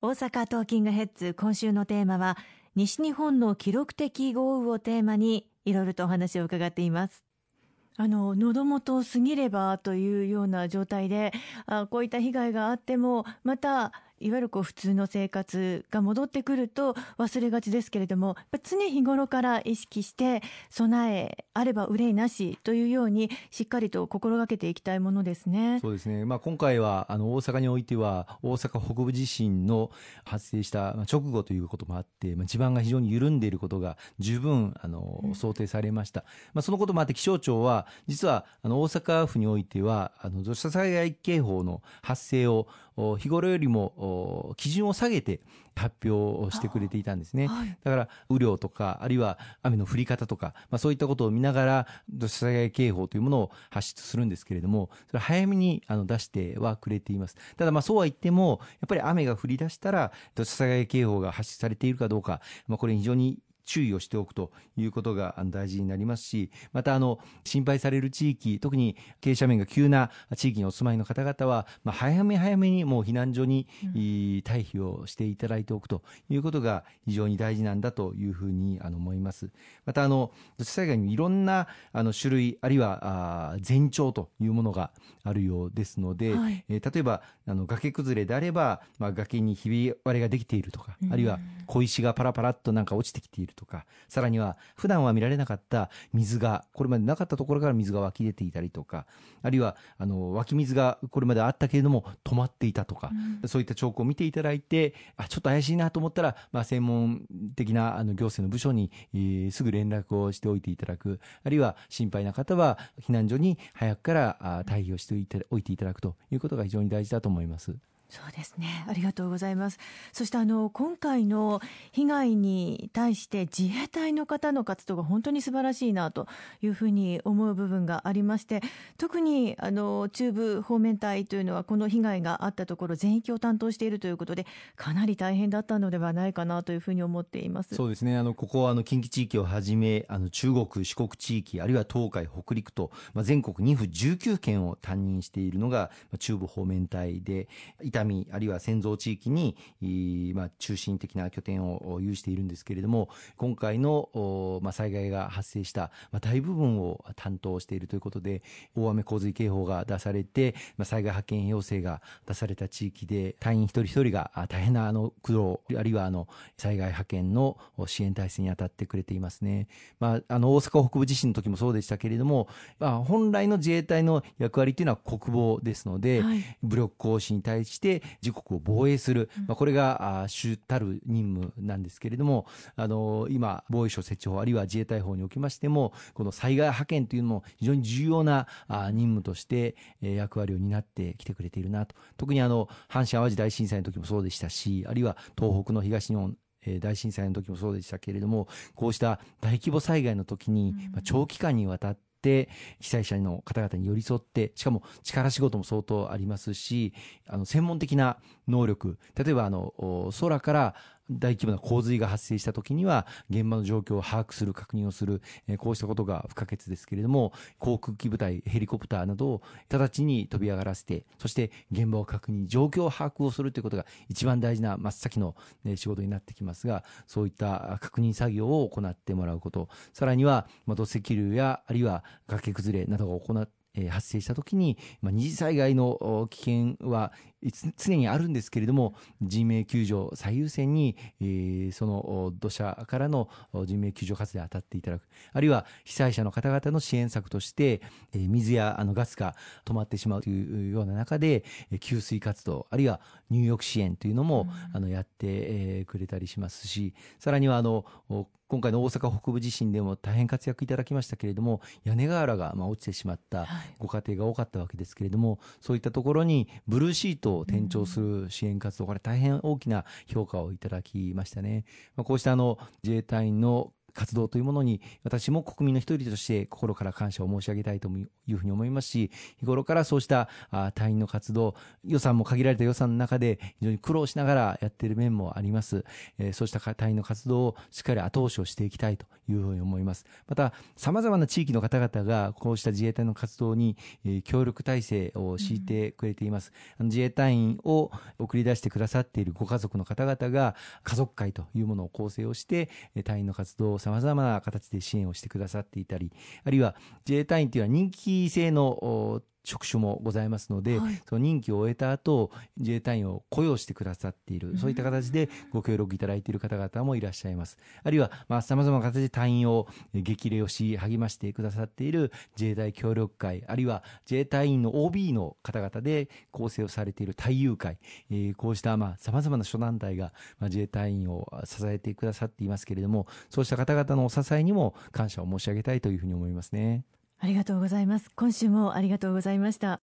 大阪トーキングヘッズ今週のテーマは西日本の記録的豪雨をテーマにいろいろとお話を伺っています。あの喉元を過ぎればというような状態であこういった被害があってもまたいわゆるこう普通の生活が戻ってくると忘れがちですけれども常日頃から意識して備えあれば憂いなしというようにしっかりと心がけていきたいものですね。そうですね、まあ、今回はあの大阪においては大阪北部地震の発生した直後ということもあって、まあ、地盤が非常に緩んでいることが十分あの、想定されました、まあ、そのこともあって気象庁は実はあの大阪府においてはあの土砂災害警報の発生を日頃よりも基準を下げて発表をしてくれていたんですね、はい、だから雨量とかあるいは雨の降り方とか、まあ、そういったことを見ながら土砂災害警報というものを発出するんですけれどもそれ早めにあの出してはくれています。ただまあそうは言ってもやっぱり雨が降り出したら土砂災害警報が発出されているかどうか、まあ、これ非常に注意をしておくということが大事になりますし、またあの心配される地域、特に傾斜面が急な地域にお住まいの方々は、まあ、早め早めにもう避難所に、退避をしていただいておくということが非常に大事なんだというふうにあの思います。またあの土砂災害にいろんなあの種類あるいはあ前兆というものがあるようですので、はい、えー、例えばあの崖崩れであれば、まあ、崖にひび割れができているとか、あるいは小石がパラパラっとなんか落ちてきているとか、さらには普段は見られなかった水が、これまでなかったところから水が湧き出ていたりとか、あるいはあの湧き水がこれまであったけれども止まっていたとか、うん、そういった兆候を見ていただいて、あちょっと怪しいなと思ったら、まあ、専門的なあの行政の部署に、えー、すぐ連絡をしておいていただく、あるいは心配な方は避難所に早くからあ退避をしておいていただくということが非常に大事だと思います。そうですね。ありがとうございます。そしてあの今回の被害に対して自衛隊の方の活動が本当に素晴らしいなというふうに思う部分がありまして特にあの中部方面隊というのはこの被害があったところ全域を担当しているということでかなり大変だったのではないかなというふうに思っています。そうですね。あのここはあの近畿地域をはじめあの中国四国地域あるいは東海北陸と、まあ、全国2府19県を担任しているのが中部方面隊で痛みあるいは戦争地域に、まあ、中心的な拠点を有しているんですけれども今回の、まあ、災害が発生した、まあ、大部分を担当しているということで大雨洪水警報が出されて、まあ、災害派遣要請が出された地域で隊員一人一人が大変なあの苦労あるいはあの災害派遣の支援体制に当たってくれていますね、まあ、あの大阪北部地震の時もそうでしたけれども、まあ、本来の自衛隊の役割というのは国防ですので、はい、武力行使に対して自国を防衛する、まあ、これが主たる任務なんですけれども、あの今、防衛省設置法、あるいは自衛隊法におきましても、この災害派遣というのも非常に重要な任務として役割を担ってきてくれているなと、特にあの阪神・淡路大震災の時もそうでしたし、あるいは東北の東日本大震災の時もそうでしたけれども、こうした大規模災害の時に、長期間にわたってって被災者の方々に寄り添ってしかも力仕事も相当ありますしあの専門的な能力例えばあの空から大規模な洪水が発生した時には現場の状況を把握する確認をする、え、こうしたことが不可欠ですけれども航空機部隊ヘリコプターなどを直ちに飛び上がらせてそして現場を確認状況を把握をするということが一番大事な真っ先の、ね、仕事になってきますがそういった確認作業を行ってもらうことさらには土石流やあるいは崖崩れなどが行って発生した時に、まあ、二次災害の危険は常にあるんですけれども人命救助最優先に、えー、その土砂からの人命救助活動に当たっていただく。あるいは被災者の方々の支援策として、えー、水やあのガスが止まってしまうというような中で給水活動あるいは入浴支援というのも、うん、あのやって、えー、くれたりしますしさらにはあの今回の大阪北部地震でも大変活躍いただきましたけれども屋根瓦がまあ落ちてしまったご家庭が多かったわけですけれども、はい、そういったところにブルーシートを転調する支援活動、これ大変大きな評価をいただきましたね。まあ、こうしたあの自衛隊の活動というものに私も国民の一人として心から感謝を申し上げたいというふうに思いますし日頃からそうした隊員の活動予算も限られた予算の中で非常に苦労しながらやっている面もあります、えー、そうした隊員の活動をしっかり後押しをしていきたいというふうに思います。また様々な地域の方々がこうした自衛隊の活動に、えー、協力体制を敷いてくれています、うん、自衛隊員を送り出してくださっているご家族の方々が家族会というものを構成をして隊員の活動を様々な形で支援をしてくださっていたりあるいは自衛隊員というのは人気制の職種もございますので、はい、その任期を終えた後自衛隊員を雇用してくださっている、そういった形でご協力いただいている方々もいらっしゃいます。あるいは、まあ、様々な形で隊員を激励をし、励ましてくださっている自衛隊協力会、あるいは自衛隊員の OB の方々で構成をされている隊友会、えー、こうした、まあ、様々な諸団体が、まあ、自衛隊員を支えてくださっていますけれども、そうした方々のお支えにも感謝を申し上げたいというふうに思いますね。ありがとうございます。今週もありがとうございました。